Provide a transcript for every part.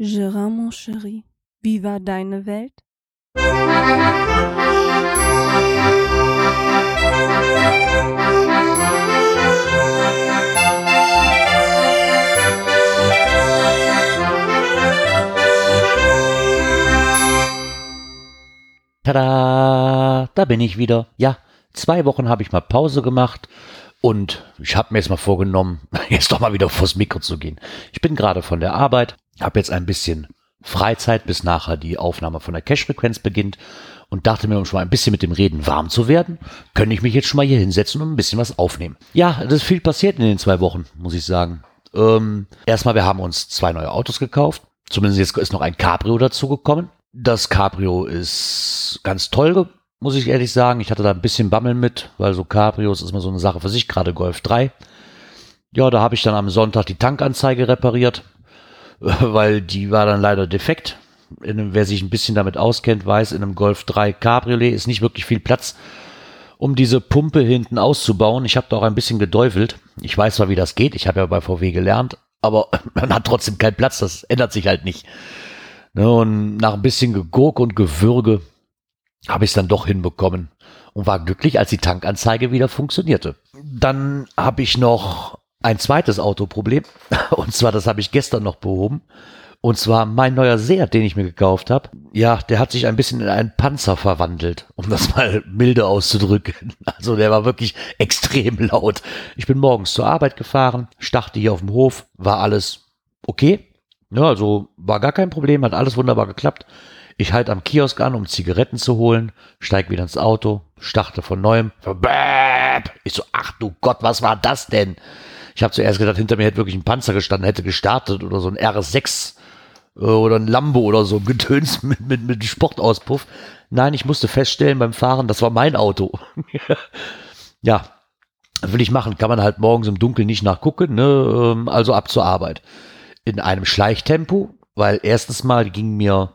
Gérard, mon chéri, wie war deine Welt? Tada, da bin ich wieder. Ja, zwei Wochen habe ich mal Pause gemacht und ich habe mir jetzt mal vorgenommen, jetzt doch mal wieder vors Mikro zu gehen. Ich bin gerade von der Arbeit, habe jetzt ein bisschen Freizeit, bis nachher die Aufnahme von der Cash-Frequenz beginnt und dachte mir, um schon mal ein bisschen mit dem Reden warm zu werden, könnte ich mich jetzt schon mal hier hinsetzen und ein bisschen was aufnehmen. Ja, das ist viel passiert in den zwei Wochen, muss ich sagen. Ähm, erstmal, wir haben uns zwei neue Autos gekauft. Zumindest jetzt ist noch ein Cabrio dazugekommen. Das Cabrio ist ganz toll, muss ich ehrlich sagen. Ich hatte da ein bisschen Bammel mit, weil so Cabrios ist immer so eine Sache für sich, gerade Golf 3. Ja, da habe ich dann am Sonntag die Tankanzeige repariert, weil die war dann leider defekt. Einem, wer sich ein bisschen damit auskennt, weiß, in einem Golf 3 Cabriolet ist nicht wirklich viel Platz, um diese Pumpe hinten auszubauen. Ich habe da auch ein bisschen gedeufelt. Ich weiß zwar, wie das geht, ich habe ja bei VW gelernt, aber man hat trotzdem keinen Platz, das ändert sich halt nicht. Ne, und nach ein bisschen Gegurk und Gewürge habe ich es dann doch hinbekommen und war glücklich, als die Tankanzeige wieder funktionierte. Dann habe ich noch ein zweites Autoproblem und zwar, das habe ich gestern noch behoben. Und zwar mein neuer Seat, den ich mir gekauft habe. Ja, der hat sich ein bisschen in einen Panzer verwandelt, um das mal milde auszudrücken. Also der war wirklich extrem laut. Ich bin morgens zur Arbeit gefahren, starrte hier auf dem Hof, war alles okay. Ja, also war gar kein Problem, hat alles wunderbar geklappt. Ich halte am Kiosk an, um Zigaretten zu holen, steig wieder ins Auto, starte von neuem. Ich so, ach du Gott, was war das denn? Ich habe zuerst gedacht, hinter mir hätte wirklich ein Panzer gestanden, hätte gestartet oder so ein RS6 äh, oder ein Lambo oder so, Getöns mit, mit, mit Sportauspuff. Nein, ich musste feststellen beim Fahren, das war mein Auto. ja, will ich machen, kann man halt morgens im Dunkeln nicht nachgucken, ne? Ähm, also ab zur Arbeit in einem Schleichtempo, weil erstens mal ging mir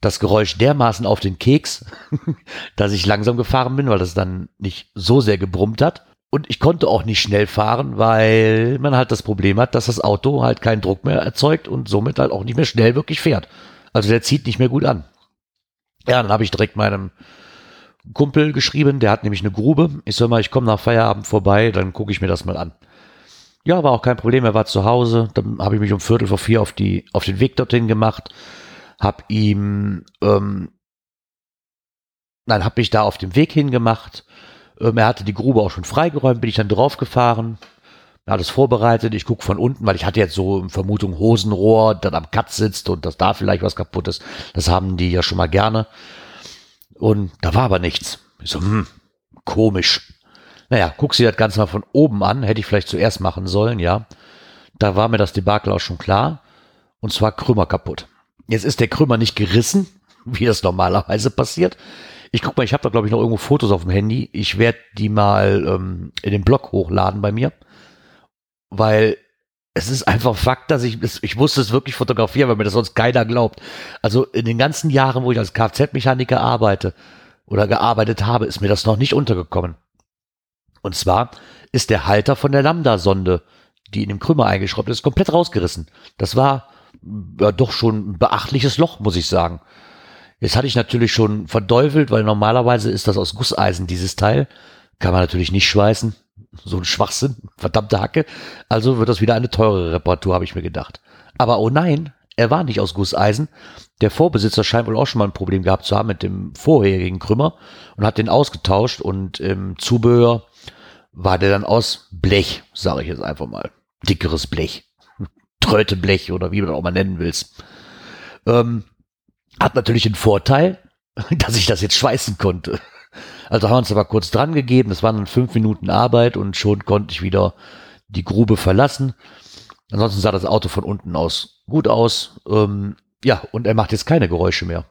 das Geräusch dermaßen auf den Keks, dass ich langsam gefahren bin, weil das dann nicht so sehr gebrummt hat. Und ich konnte auch nicht schnell fahren, weil man halt das Problem hat, dass das Auto halt keinen Druck mehr erzeugt und somit halt auch nicht mehr schnell wirklich fährt. Also der zieht nicht mehr gut an. Ja, dann habe ich direkt meinem Kumpel geschrieben, der hat nämlich eine Grube. Ich soll mal, ich komme nach Feierabend vorbei, dann gucke ich mir das mal an. Ja, war auch kein Problem. Er war zu Hause. Dann habe ich mich um Viertel vor vier auf, die, auf den Weg dorthin gemacht. Hab ihm, ähm, nein, hab mich da auf dem Weg hingemacht. Ähm, er hatte die Grube auch schon freigeräumt, bin ich dann draufgefahren. Alles vorbereitet. Ich gucke von unten, weil ich hatte jetzt so Vermutung Hosenrohr, das am Cut sitzt und dass da vielleicht was kaputt ist. Das haben die ja schon mal gerne. Und da war aber nichts. Ich so, hm, komisch. Naja, guck sie das Ganze mal von oben an. Hätte ich vielleicht zuerst machen sollen, ja. Da war mir das Debakel auch schon klar. Und zwar Krümmer kaputt. Jetzt ist der Krümmer nicht gerissen, wie das normalerweise passiert. Ich guck mal, ich habe da glaube ich noch irgendwo Fotos auf dem Handy. Ich werde die mal ähm, in den Blog hochladen bei mir, weil es ist einfach Fakt, dass ich, ich musste es wirklich fotografieren, weil mir das sonst keiner glaubt. Also in den ganzen Jahren, wo ich als Kfz-Mechaniker arbeite oder gearbeitet habe, ist mir das noch nicht untergekommen. Und zwar ist der Halter von der Lambda-Sonde, die in dem Krümmer eingeschraubt ist, komplett rausgerissen. Das war ja, doch schon ein beachtliches Loch, muss ich sagen. Jetzt hatte ich natürlich schon verdeufelt, weil normalerweise ist das aus Gusseisen, dieses Teil. Kann man natürlich nicht schweißen. So ein Schwachsinn, verdammte Hacke. Also wird das wieder eine teure Reparatur, habe ich mir gedacht. Aber oh nein, er war nicht aus Gusseisen. Der Vorbesitzer scheint wohl auch schon mal ein Problem gehabt zu haben mit dem vorherigen Krümmer und hat den ausgetauscht und im Zubehör war der dann aus Blech, sage ich jetzt einfach mal. Dickeres Blech. Tröteblech oder wie das auch mal nennen willst. Ähm, hat natürlich den Vorteil, dass ich das jetzt schweißen konnte. Also haben wir uns aber kurz dran gegeben. Das waren dann fünf Minuten Arbeit und schon konnte ich wieder die Grube verlassen. Ansonsten sah das Auto von unten aus gut aus. Ähm, ja, und er macht jetzt keine Geräusche mehr.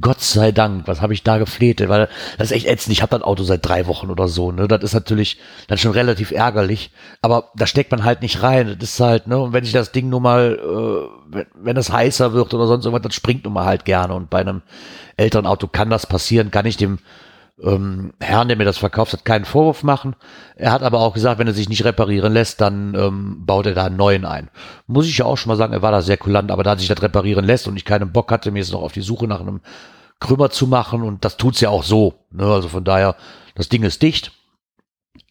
Gott sei Dank, was habe ich da gefleht? Weil das ist echt ätzend. Ich habe das Auto seit drei Wochen oder so. Ne? Das ist natürlich dann schon relativ ärgerlich. Aber da steckt man halt nicht rein. Das ist halt, ne? Und wenn ich das Ding nur mal, äh, wenn, wenn es heißer wird oder sonst irgendwas, dann springt nun mal halt gerne. Und bei einem älteren Auto kann das passieren. Kann ich dem ähm, Herrn, der mir das verkauft hat, keinen Vorwurf machen. Er hat aber auch gesagt, wenn er sich nicht reparieren lässt, dann ähm, baut er da einen neuen ein. Muss ich ja auch schon mal sagen, er war da sehr kulant, aber da sich das reparieren lässt und ich keinen Bock hatte, mir jetzt noch auf die Suche nach einem Krümmer zu machen und das tut's ja auch so. Ne? Also von daher, das Ding ist dicht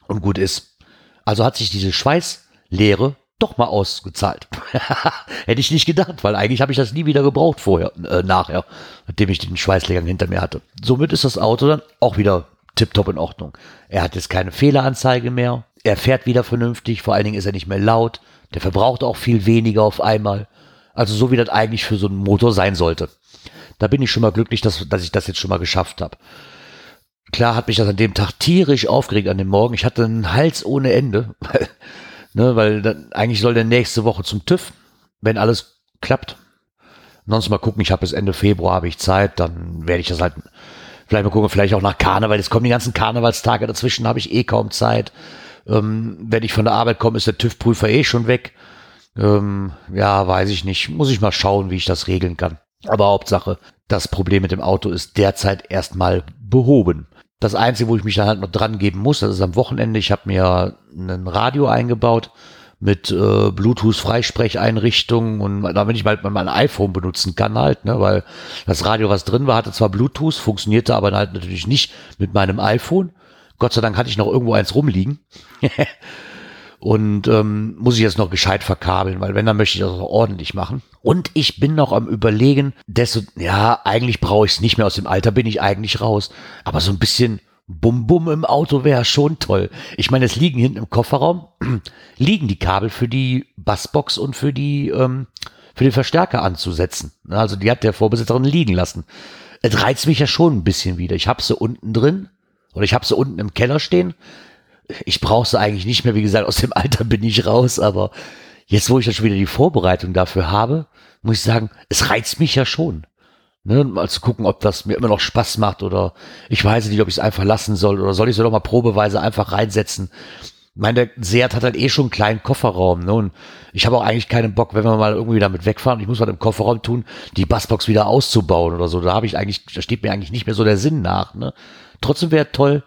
und gut ist. Also hat sich diese Schweißlehre doch mal ausgezahlt. Hätte ich nicht gedacht, weil eigentlich habe ich das nie wieder gebraucht vorher, äh, nachher, nachdem ich den Schweißlehrgang hinter mir hatte. Somit ist das Auto dann auch wieder tiptop in Ordnung. Er hat jetzt keine Fehleranzeige mehr. Er fährt wieder vernünftig. Vor allen Dingen ist er nicht mehr laut. Der verbraucht auch viel weniger auf einmal. Also so wie das eigentlich für so einen Motor sein sollte. Da bin ich schon mal glücklich, dass, dass ich das jetzt schon mal geschafft habe. Klar hat mich das an dem Tag tierisch aufgeregt an dem Morgen. Ich hatte einen Hals ohne Ende. Ne, weil dann, eigentlich soll der nächste Woche zum TÜV, wenn alles klappt. Sonst mal gucken, ich habe bis Ende Februar habe ich Zeit, dann werde ich das halt vielleicht mal gucken, vielleicht auch nach Karneval. Jetzt kommen die ganzen Karnevalstage dazwischen, habe ich eh kaum Zeit. Ähm, wenn ich von der Arbeit komme, ist der TÜV-Prüfer eh schon weg. Ähm, ja, weiß ich nicht. Muss ich mal schauen, wie ich das regeln kann. Aber Hauptsache, das Problem mit dem Auto ist derzeit erstmal behoben. Das Einzige, wo ich mich dann halt noch dran geben muss, das ist am Wochenende. Ich habe mir ein Radio eingebaut mit äh, Bluetooth-Freisprecheinrichtungen und damit ich mal mein iPhone benutzen kann halt, ne, weil das Radio, was drin war, hatte zwar Bluetooth, funktionierte aber halt natürlich nicht mit meinem iPhone. Gott sei Dank hatte ich noch irgendwo eins rumliegen. und ähm, muss ich jetzt noch gescheit verkabeln, weil wenn, dann möchte ich das auch ordentlich machen. Und ich bin noch am überlegen, desto, ja, eigentlich brauche ich es nicht mehr, aus dem Alter bin ich eigentlich raus, aber so ein bisschen Bum-Bum im Auto wäre schon toll. Ich meine, es liegen hinten im Kofferraum, liegen die Kabel für die Bassbox und für die, ähm, für den Verstärker anzusetzen. Also die hat der Vorbesitzerin liegen lassen. Es reizt mich ja schon ein bisschen wieder. Ich habe sie unten drin oder ich habe sie unten im Keller stehen ich brauche sie eigentlich nicht mehr. Wie gesagt, aus dem Alter bin ich raus, aber jetzt, wo ich dann schon wieder die Vorbereitung dafür habe, muss ich sagen, es reizt mich ja schon. Ne, mal zu gucken, ob das mir immer noch Spaß macht oder ich weiß nicht, ob ich es einfach lassen soll oder soll ich es doch mal probeweise einfach reinsetzen. Ich meine, der Seat hat halt eh schon einen kleinen Kofferraum, ne? Und ich habe auch eigentlich keinen Bock, wenn wir mal irgendwie damit wegfahren, ich muss was im Kofferraum tun, die Bassbox wieder auszubauen oder so. Da habe ich eigentlich, da steht mir eigentlich nicht mehr so der Sinn nach, ne? Trotzdem wäre toll,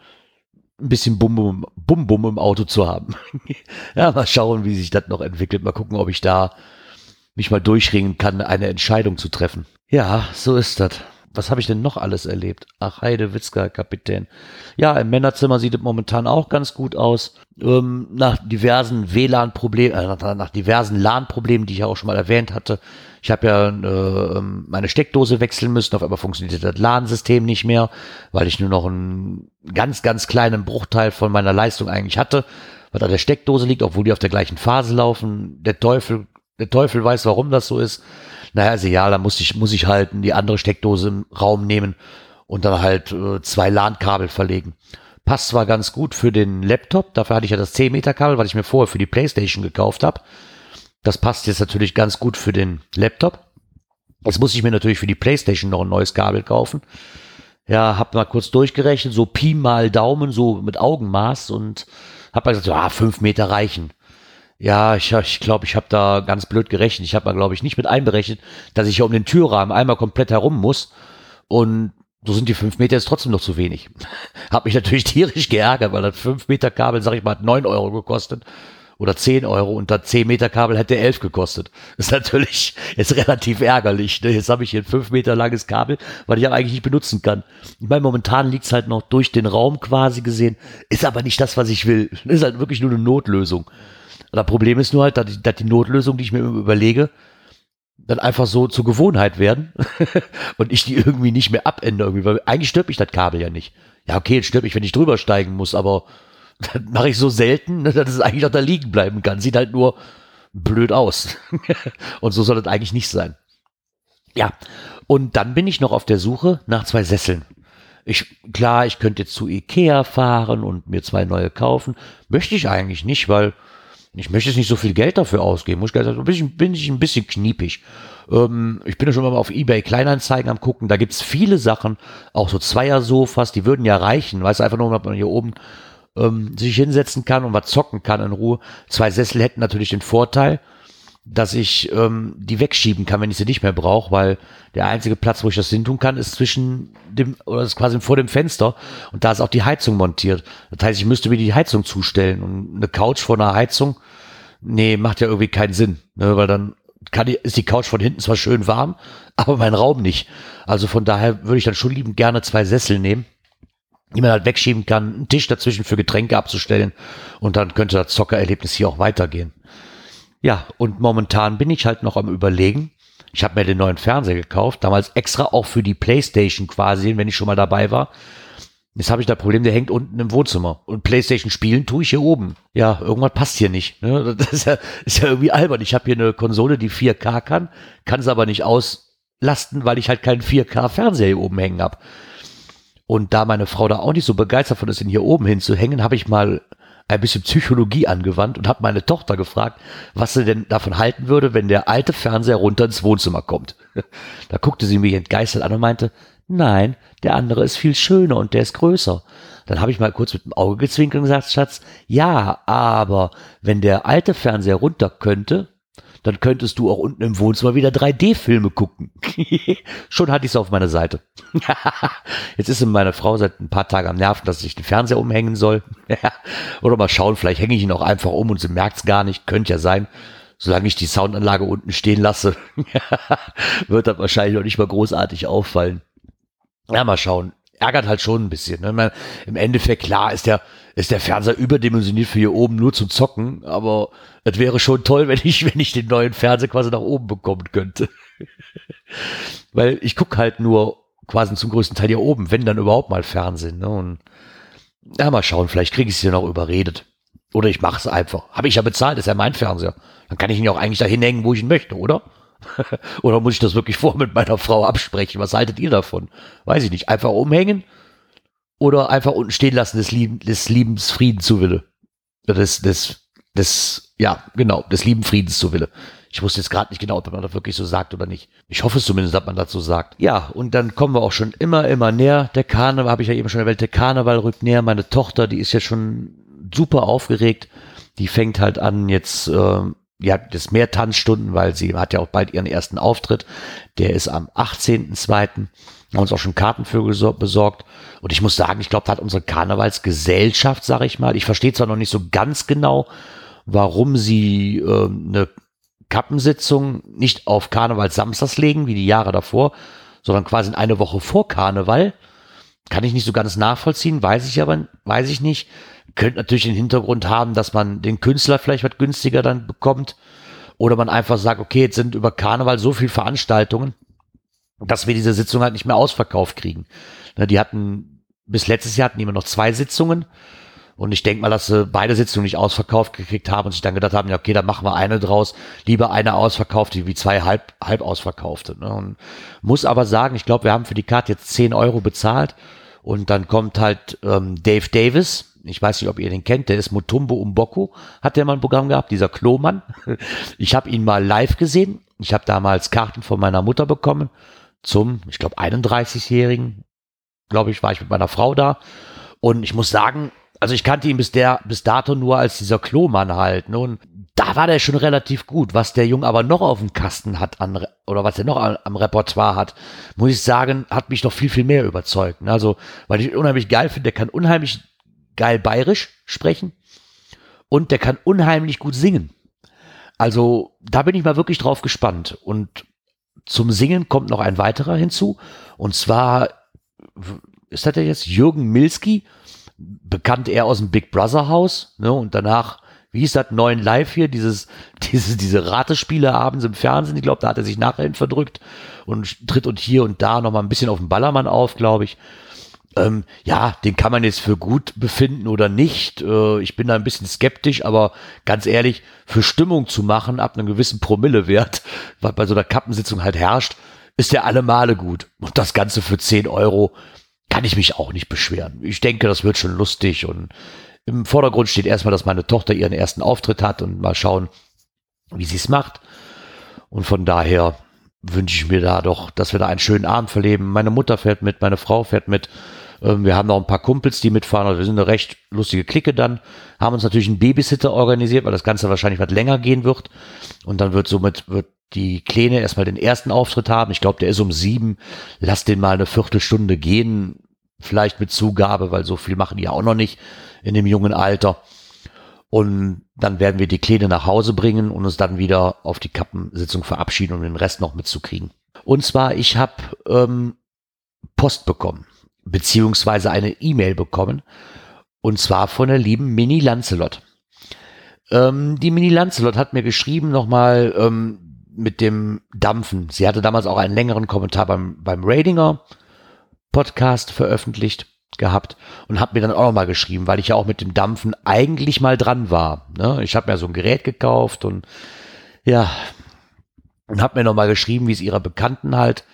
ein bisschen Bum-Bum Bum, Bum im Auto zu haben. ja, mal schauen, wie sich das noch entwickelt. Mal gucken, ob ich da mich mal durchringen kann, eine Entscheidung zu treffen. Ja, so ist das. Was habe ich denn noch alles erlebt? Ach, Heide Witzka, Kapitän. Ja, im Männerzimmer sieht es momentan auch ganz gut aus. Ähm, nach diversen WLAN-Problemen, äh, nach, nach diversen LAN-Problemen, die ich ja auch schon mal erwähnt hatte, ich habe ja äh, ähm, meine Steckdose wechseln müssen, auf einmal funktionierte das LAN-System nicht mehr, weil ich nur noch einen ganz, ganz kleinen Bruchteil von meiner Leistung eigentlich hatte, was an der Steckdose liegt, obwohl die auf der gleichen Phase laufen. Der Teufel, der Teufel weiß, warum das so ist. Naja, also ja, da muss ich, muss ich halt die andere Steckdose im Raum nehmen und dann halt äh, zwei LAN-Kabel verlegen. Passt zwar ganz gut für den Laptop, dafür hatte ich ja das 10 Meter Kabel, was ich mir vorher für die Playstation gekauft habe. Das passt jetzt natürlich ganz gut für den Laptop. Jetzt muss ich mir natürlich für die Playstation noch ein neues Kabel kaufen. Ja, hab mal kurz durchgerechnet, so Pi mal Daumen, so mit Augenmaß und hab mal gesagt, ja, fünf Meter reichen. Ja, ich glaube, ich, glaub, ich habe da ganz blöd gerechnet. Ich habe mal, glaube ich, nicht mit einberechnet, dass ich ja um den Türrahmen einmal komplett herum muss. Und so sind die fünf Meter jetzt trotzdem noch zu wenig. hab mich natürlich tierisch geärgert, weil das fünf Meter Kabel, sag ich mal, hat neun Euro gekostet oder 10 Euro und das 10 Meter Kabel hätte 11 gekostet. Das ist natürlich jetzt relativ ärgerlich. Ne? Jetzt habe ich hier ein 5 Meter langes Kabel, weil ich eigentlich nicht benutzen kann. Ich meine, momentan liegt es halt noch durch den Raum quasi gesehen, ist aber nicht das, was ich will. Ist halt wirklich nur eine Notlösung. Das Problem ist nur halt, dass, die, dass die Notlösung, die ich mir überlege, dann einfach so zur Gewohnheit werden und ich die irgendwie nicht mehr abändere. Irgendwie, weil eigentlich stört mich das Kabel ja nicht. Ja, okay, es stört mich, wenn ich drüber steigen muss, aber das mache ich so selten, dass es eigentlich auch da liegen bleiben kann. Sieht halt nur blöd aus. und so soll das eigentlich nicht sein. Ja, und dann bin ich noch auf der Suche nach zwei Sesseln. Ich, klar, ich könnte jetzt zu Ikea fahren und mir zwei neue kaufen. Möchte ich eigentlich nicht, weil ich möchte jetzt nicht so viel Geld dafür ausgeben. Muss ich sagen, bin ich, bin ich ein bisschen kniepig. Ähm, ich bin ja schon mal auf Ebay Kleinanzeigen am gucken. Da gibt's viele Sachen, auch so Zweier-Sofas, die würden ja reichen. Weißt du, einfach nur, dass man hier oben ähm, sich hinsetzen kann und was zocken kann in Ruhe. Zwei Sessel hätten natürlich den Vorteil, dass ich ähm, die wegschieben kann, wenn ich sie nicht mehr brauche, weil der einzige Platz, wo ich das hin tun kann, ist zwischen dem, oder ist quasi vor dem Fenster und da ist auch die Heizung montiert. Das heißt, ich müsste mir die Heizung zustellen und eine Couch vor einer Heizung, nee, macht ja irgendwie keinen Sinn, ne, weil dann kann die, ist die Couch von hinten zwar schön warm, aber mein Raum nicht. Also von daher würde ich dann schon liebend gerne zwei Sessel nehmen, die man halt wegschieben kann, einen Tisch dazwischen für Getränke abzustellen und dann könnte das Zockererlebnis hier auch weitergehen. Ja, und momentan bin ich halt noch am überlegen. Ich habe mir den neuen Fernseher gekauft, damals extra auch für die Playstation quasi, wenn ich schon mal dabei war. Jetzt habe ich das Problem, der hängt unten im Wohnzimmer. Und Playstation spielen tue ich hier oben. Ja, irgendwas passt hier nicht. Ne? Das ist ja, ist ja irgendwie albern. Ich habe hier eine Konsole, die 4K kann, kann es aber nicht auslasten, weil ich halt keinen 4K-Fernseher hier oben hängen habe. Und da meine Frau da auch nicht so begeistert von ist, ihn hier oben hinzuhängen, habe ich mal ein bisschen Psychologie angewandt und habe meine Tochter gefragt, was sie denn davon halten würde, wenn der alte Fernseher runter ins Wohnzimmer kommt. Da guckte sie mich entgeistert an und meinte, nein, der andere ist viel schöner und der ist größer. Dann habe ich mal kurz mit dem Auge gezwinkert und gesagt, Schatz, ja, aber wenn der alte Fernseher runter könnte, dann könntest du auch unten im Wohnzimmer wieder 3D-Filme gucken. Schon hatte ich es auf meiner Seite. Jetzt ist meine Frau seit ein paar Tagen am Nerven, dass ich den Fernseher umhängen soll. Oder mal schauen, vielleicht hänge ich ihn auch einfach um und sie merkt es gar nicht. Könnte ja sein. Solange ich die Soundanlage unten stehen lasse, wird das wahrscheinlich noch nicht mal großartig auffallen. Ja, mal schauen ärgert halt schon ein bisschen. Ne? Im Endeffekt, klar, ist der, ist der Fernseher überdimensioniert für hier oben nur zum Zocken, aber es wäre schon toll, wenn ich, wenn ich den neuen Fernseher quasi nach oben bekommen könnte. Weil ich gucke halt nur quasi zum größten Teil hier oben, wenn dann überhaupt mal Fernsehen. Ne? Und ja, mal schauen, vielleicht kriege ich es ja noch überredet. Oder ich mache es einfach. Habe ich ja bezahlt, ist ja mein Fernseher. Dann kann ich ihn auch eigentlich dahin hängen, wo ich ihn möchte, oder? Oder muss ich das wirklich vor mit meiner Frau absprechen? Was haltet ihr davon? Weiß ich nicht. Einfach umhängen oder einfach unten stehen lassen des, Lieb des Liebens Frieden zu Wille. Des, des, des, ja, genau, des lieben Friedens zu Wille. Ich wusste jetzt gerade nicht genau, ob man das wirklich so sagt oder nicht. Ich hoffe es zumindest, dass man dazu sagt. Ja, und dann kommen wir auch schon immer, immer näher. Der Karneval, habe ich ja eben schon erwähnt, der Karneval rückt näher. Meine Tochter, die ist jetzt schon super aufgeregt. Die fängt halt an, jetzt äh, ja, das mehr Tanzstunden, weil sie hat ja auch bald ihren ersten Auftritt. Der ist am 18.02. Haben uns auch schon Karten für besorgt. Und ich muss sagen, ich glaube, da hat unsere Karnevalsgesellschaft, sage ich mal, ich verstehe zwar noch nicht so ganz genau, warum sie äh, eine Kappensitzung nicht auf Karnevalssamstags legen, wie die Jahre davor, sondern quasi in eine Woche vor Karneval. Kann ich nicht so ganz nachvollziehen, weiß ich aber, weiß ich nicht. Könnte natürlich den Hintergrund haben, dass man den Künstler vielleicht was günstiger dann bekommt. Oder man einfach sagt, okay, jetzt sind über Karneval so viele Veranstaltungen, dass wir diese Sitzung halt nicht mehr ausverkauft kriegen. Ne, die hatten, bis letztes Jahr hatten die immer noch zwei Sitzungen. Und ich denke mal, dass sie beide Sitzungen nicht ausverkauft gekriegt haben und sich dann gedacht haben, ja, okay, dann machen wir eine draus. Lieber eine ausverkaufte wie zwei halb, halb ausverkaufte. Ne? Und muss aber sagen, ich glaube, wir haben für die Karte jetzt 10 Euro bezahlt. Und dann kommt halt ähm, Dave Davis, ich weiß nicht, ob ihr den kennt, der ist Mutumbo Umboko, hat der mal ein Programm gehabt, dieser Klomann. Ich habe ihn mal live gesehen. Ich habe damals Karten von meiner Mutter bekommen zum, ich glaube, 31-Jährigen, glaube ich, war ich mit meiner Frau da. Und ich muss sagen, also ich kannte ihn bis der, bis dato nur als dieser Klomann halt. Ne? Und da war der schon relativ gut. Was der Junge aber noch auf dem Kasten hat an, oder was er noch am, am Repertoire hat, muss ich sagen, hat mich noch viel, viel mehr überzeugt. Ne? Also, weil ich unheimlich geil finde, der kann unheimlich geil bayerisch sprechen und der kann unheimlich gut singen. Also da bin ich mal wirklich drauf gespannt. Und zum Singen kommt noch ein weiterer hinzu. Und zwar ist das der jetzt Jürgen Milski, bekannt eher aus dem Big Brother Haus. Ne? Und danach, wie hieß das, neuen Live hier, dieses, diese, diese Ratespiele abends im Fernsehen. Ich glaube, da hat er sich nachher verdrückt und tritt und hier und da noch mal ein bisschen auf den Ballermann auf, glaube ich. Ähm, ja, den kann man jetzt für gut befinden oder nicht. Äh, ich bin da ein bisschen skeptisch, aber ganz ehrlich, für Stimmung zu machen ab einem gewissen Promillewert, was bei so einer Kappensitzung halt herrscht, ist der alle Male gut. Und das Ganze für 10 Euro kann ich mich auch nicht beschweren. Ich denke, das wird schon lustig und im Vordergrund steht erstmal, dass meine Tochter ihren ersten Auftritt hat und mal schauen, wie sie es macht. Und von daher wünsche ich mir da doch, dass wir da einen schönen Abend verleben. Meine Mutter fährt mit, meine Frau fährt mit Ähm, wir haben noch ein paar Kumpels, die mitfahren. Also wir sind eine recht lustige Clique dann. Haben uns natürlich einen Babysitter organisiert, weil das Ganze wahrscheinlich was länger gehen wird. Und dann wird somit, wird die Kleine erstmal den ersten Auftritt haben. Ich glaube, der ist um sieben. Lass den mal eine Viertelstunde gehen. Vielleicht mit Zugabe, weil so viel machen die auch noch nicht in dem jungen Alter. Und dann werden wir die Kleine nach Hause bringen und uns dann wieder auf die Kappensitzung verabschieden, um den Rest noch mitzukriegen. Und zwar, ich habe ähm, Post bekommen, beziehungsweise eine E-Mail bekommen. Und zwar von der lieben Mini Lancelot. Ähm, die Mini Lancelot hat mir geschrieben nochmal ähm, mit dem Dampfen. Sie hatte damals auch einen längeren Kommentar beim, beim Ratinger Podcast veröffentlicht gehabt und hat mir dann auch nochmal geschrieben, weil ich ja auch mit dem Dampfen eigentlich mal dran war. Ne? Ich habe mir so ein Gerät gekauft und ja, und habe mir nochmal geschrieben, wie es ihrer Bekannten halt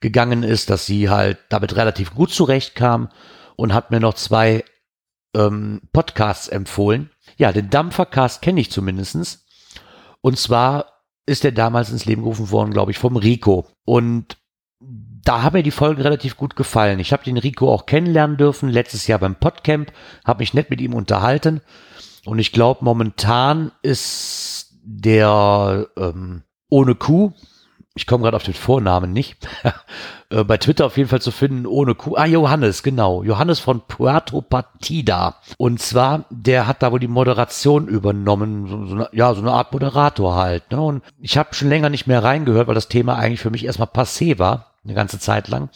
gegangen ist, dass sie halt damit relativ gut zurechtkam und hat mir noch zwei ähm, Podcasts empfohlen. Ja, den Dampfercast kenne ich zumindestens. Und zwar ist der damals ins Leben gerufen worden, glaube ich, vom Rico. Und da haben mir die Folgen relativ gut gefallen. Ich habe den Rico auch kennenlernen dürfen, letztes Jahr beim Podcamp, habe mich nett mit ihm unterhalten. Und ich glaube, momentan ist der ähm, ohne Kuh, ich komme gerade auf den Vornamen nicht, äh, bei Twitter auf jeden Fall zu finden, ohne Kuh. Ah, Johannes, genau. Johannes von Puerto Partida. Und zwar, der hat da wohl die Moderation übernommen. So, so eine, ja, so eine Art Moderator halt. Ne? Und ich habe schon länger nicht mehr reingehört, weil das Thema eigentlich für mich erstmal passé war, eine ganze Zeit lang.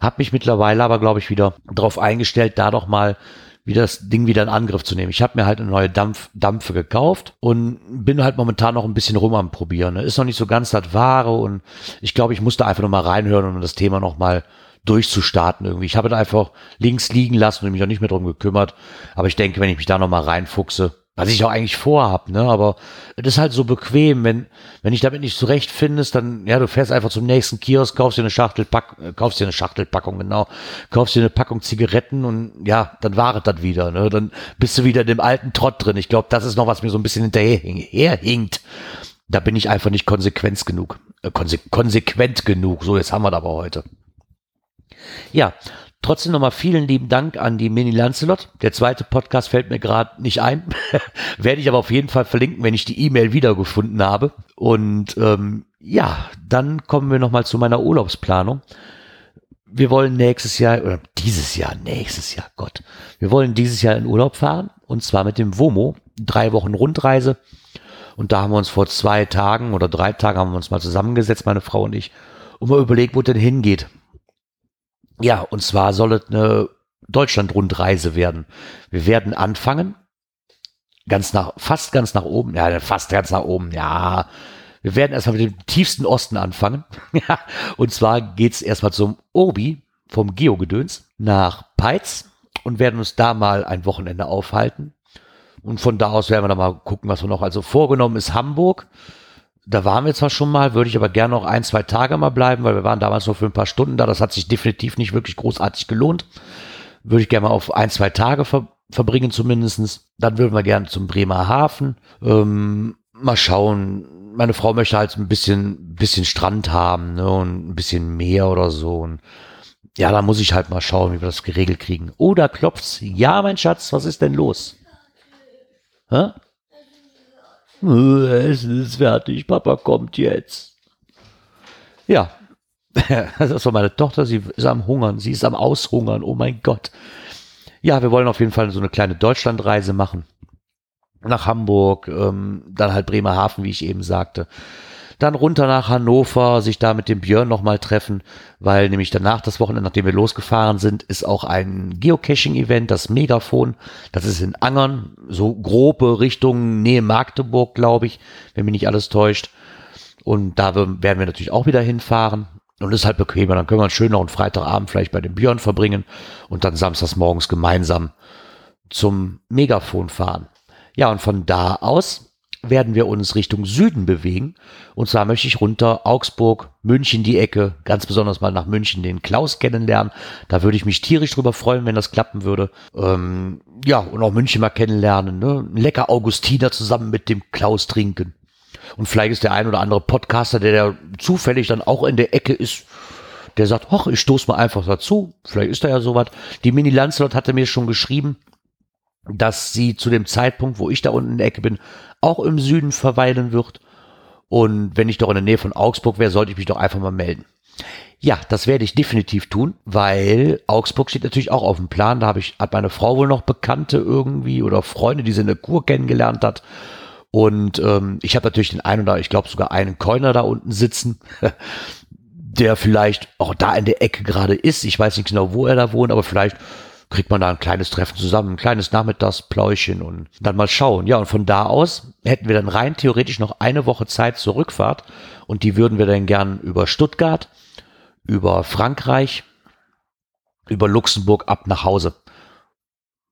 Hab mich mittlerweile aber, glaube ich, wieder darauf eingestellt, da doch mal wieder das Ding wieder in Angriff zu nehmen. Ich habe mir halt eine neue Dampf, Dampfe gekauft und bin halt momentan noch ein bisschen rum am Probieren. Ist noch nicht so ganz das Wahre und ich glaube, ich musste einfach noch mal reinhören, um das Thema noch mal durchzustarten irgendwie. Ich habe es einfach links liegen lassen und mich auch nicht mehr drum gekümmert. Aber ich denke, wenn ich mich da noch mal reinfuchse, was ich auch eigentlich vorhab, ne? Aber es ist halt so bequem, wenn, wenn ich damit nicht zurechtfindest, dann, ja, du fährst einfach zum nächsten Kiosk, kaufst dir eine Schachtel, pack, äh, kaufst dir eine Schachtelpackung, genau, kaufst dir eine Packung Zigaretten und ja, dann war es das wieder, ne? Dann bist du wieder in dem alten Trott drin. Ich glaube, das ist noch, was mir so ein bisschen hinterher hinkt. Da bin ich einfach nicht konsequent genug. Äh, konse konsequent genug. So, jetzt haben wir das aber heute. Ja, Trotzdem nochmal vielen lieben Dank an die Mini Lancelot. Der zweite Podcast fällt mir gerade nicht ein. Werde ich aber auf jeden Fall verlinken, wenn ich die E-Mail wiedergefunden habe. Und ähm, ja, dann kommen wir nochmal zu meiner Urlaubsplanung. Wir wollen nächstes Jahr, oder dieses Jahr, nächstes Jahr, Gott. Wir wollen dieses Jahr in Urlaub fahren. Und zwar mit dem WOMO. Drei Wochen Rundreise. Und da haben wir uns vor zwei Tagen oder drei Tagen haben wir uns mal zusammengesetzt, meine Frau und ich, und mal überlegt, wo denn hingeht. Ja, und zwar soll es eine Deutschland-Rundreise werden. Wir werden anfangen, ganz nach, fast ganz nach oben, ja, fast ganz nach oben, ja. Wir werden erstmal mit dem tiefsten Osten anfangen. und zwar geht's erstmal zum Obi vom Geogedöns nach Peitz und werden uns da mal ein Wochenende aufhalten. Und von da aus werden wir dann mal gucken, was wir noch. Also vorgenommen ist Hamburg. Da waren wir zwar schon mal, würde ich aber gerne noch ein, zwei Tage mal bleiben, weil wir waren damals nur für ein paar Stunden da. Das hat sich definitiv nicht wirklich großartig gelohnt. Würde ich gerne mal auf ein, zwei Tage ver verbringen zumindestens. Dann würden wir gerne zum Bremer Hafen. Ähm, mal schauen. Meine Frau möchte halt ein bisschen, bisschen Strand haben ne, und ein bisschen Meer oder so. Und ja, da muss ich halt mal schauen, wie wir das geregelt kriegen. Oder klopft's? Ja, mein Schatz, was ist denn los? Hä? Es ist fertig, Papa kommt jetzt. Ja, das war meine Tochter, sie ist am Hungern, sie ist am Aushungern, oh mein Gott. Ja, wir wollen auf jeden Fall so eine kleine Deutschlandreise machen. Nach Hamburg, ähm, dann halt Bremerhaven, wie ich eben sagte dann runter nach Hannover, sich da mit dem Björn nochmal treffen, weil nämlich danach das Wochenende, nachdem wir losgefahren sind, ist auch ein Geocaching-Event, das Megafon. Das ist in Angern, so grobe Richtung Nähe Magdeburg, glaube ich, wenn mich nicht alles täuscht. Und da werden wir natürlich auch wieder hinfahren. Und ist halt bequemer. Dann können wir schön noch einen Freitagabend vielleicht bei dem Björn verbringen und dann samstags morgens gemeinsam zum Megafon fahren. Ja, und von da aus werden wir uns Richtung Süden bewegen. Und zwar möchte ich runter Augsburg, München die Ecke, ganz besonders mal nach München den Klaus kennenlernen. Da würde ich mich tierisch drüber freuen, wenn das klappen würde. Ähm, ja, und auch München mal kennenlernen. Ne? Lecker Augustiner zusammen mit dem Klaus trinken. Und vielleicht ist der ein oder andere Podcaster, der, der zufällig dann auch in der Ecke ist, der sagt, hoch, ich stoß mal einfach dazu. Vielleicht ist da ja sowas. Die Mini Lancelot hatte mir schon geschrieben, dass sie zu dem Zeitpunkt, wo ich da unten in der Ecke bin, auch im Süden verweilen wird. Und wenn ich doch in der Nähe von Augsburg wäre, sollte ich mich doch einfach mal melden. Ja, das werde ich definitiv tun, weil Augsburg steht natürlich auch auf dem Plan. Da habe ich, hat meine Frau wohl noch Bekannte irgendwie oder Freunde, die sie in der Kur kennengelernt hat. Und ähm, ich habe natürlich den einen oder ich glaube sogar einen Coiner da unten sitzen, der vielleicht auch da in der Ecke gerade ist. Ich weiß nicht genau, wo er da wohnt, aber vielleicht kriegt man da ein kleines Treffen zusammen, ein kleines Nachmittagspläuschen und dann mal schauen. Ja, und von da aus hätten wir dann rein theoretisch noch eine Woche Zeit zur Rückfahrt und die würden wir dann gern über Stuttgart, über Frankreich, über Luxemburg ab nach Hause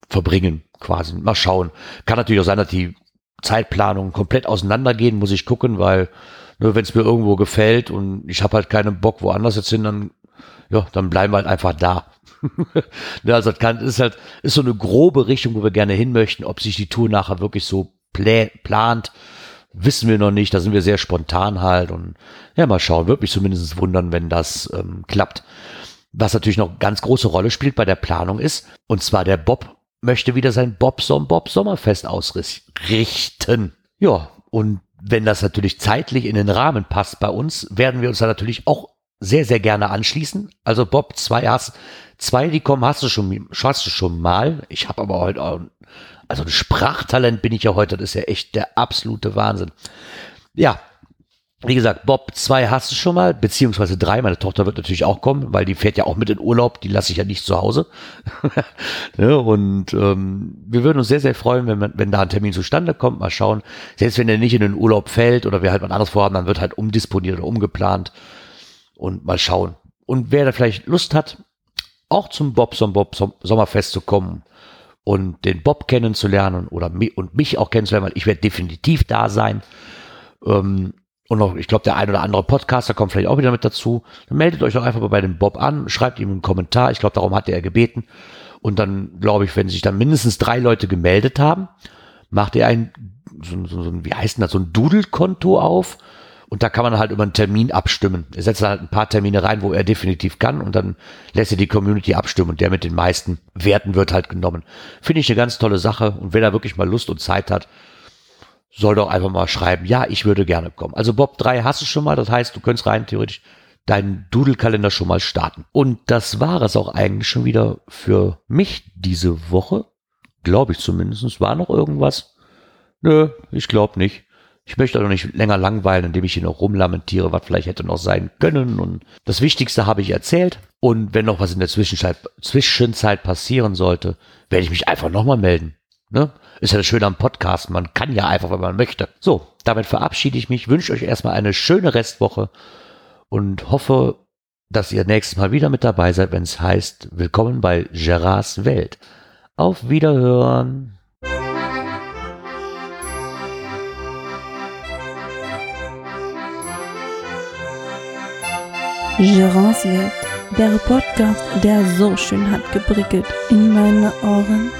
verbringen, quasi. Mal schauen. Kann natürlich auch sein, dass die Zeitplanung komplett auseinandergehen, muss ich gucken, weil nur wenn es mir irgendwo gefällt und ich habe halt keinen Bock woanders jetzt hin, dann ja, dann bleiben wir halt einfach da. Ja, also das kann, ist halt ist so eine grobe Richtung, wo wir gerne hin möchten. Ob sich die Tour nachher wirklich so plä plant, wissen wir noch nicht. Da sind wir sehr spontan halt und ja, mal schauen. Würde mich zumindest wundern, wenn das ähm, klappt. Was natürlich noch ganz große Rolle spielt bei der Planung ist, und zwar der Bob möchte wieder sein Bob Som Bob Sommerfest ausrichten. Ja, und wenn das natürlich zeitlich in den Rahmen passt bei uns, werden wir uns da natürlich auch sehr, sehr gerne anschließen. Also Bob, zwei hast, zwei, die kommen, hast du schon, hast du schon mal. Ich habe aber heute auch, also ein Sprachtalent bin ich ja heute, das ist ja echt der absolute Wahnsinn. Ja, wie gesagt, Bob, zwei hast du schon mal, beziehungsweise drei. Meine Tochter wird natürlich auch kommen, weil die fährt ja auch mit in Urlaub, die lasse ich ja nicht zu Hause. ja, und ähm, wir würden uns sehr, sehr freuen, wenn, man, wenn da ein Termin zustande kommt. Mal schauen. Selbst wenn er nicht in den Urlaub fällt oder wir halt was anderes vorhaben, dann wird halt umdisponiert oder umgeplant. Und mal schauen. Und wer da vielleicht Lust hat, auch zum Bob zum Bob Sommerfest zu kommen und den Bob kennenzulernen oder mi und mich auch kennenzulernen, weil ich werde definitiv da sein. Ähm, und noch, ich glaube, der ein oder andere Podcaster kommt vielleicht auch wieder mit dazu. Dann meldet euch doch einfach mal bei dem Bob an, schreibt ihm einen Kommentar. Ich glaube, darum hat er gebeten. Und dann, glaube ich, wenn sich dann mindestens drei Leute gemeldet haben, macht er ein, so, so, so wie heißt denn das, so ein Doodle-Konto auf. Und da kann man halt über einen Termin abstimmen. Er setzt halt ein paar Termine rein, wo er definitiv kann und dann lässt er die Community abstimmen und der mit den meisten Werten wird halt genommen. Finde ich eine ganz tolle Sache und wenn er wirklich mal Lust und Zeit hat, soll doch einfach mal schreiben, ja, ich würde gerne kommen. Also Bob 3 hast du schon mal, das heißt, du könntest rein theoretisch deinen Doodle-Kalender schon mal starten. Und das war es auch eigentlich schon wieder für mich diese Woche. Glaube ich zumindest. War noch irgendwas? Nö, ich glaube nicht. Ich möchte auch nicht länger langweilen, indem ich hier noch rumlamentiere, was vielleicht hätte noch sein können. Und das Wichtigste habe ich erzählt. Und wenn noch was in der Zwischenzeit, Zwischenzeit passieren sollte, werde ich mich einfach nochmal melden. Ne? Ist ja das Schöne am Podcast, man kann ja einfach, wenn man möchte. So, damit verabschiede ich mich, wünsche euch erstmal eine schöne Restwoche und hoffe, dass ihr nächstes Mal wieder mit dabei seid, wenn es heißt, willkommen bei Gerards Welt. Auf Wiederhören. Gerards Welt, der Podcast, der so schön hat gebrickelt in meine Ohren.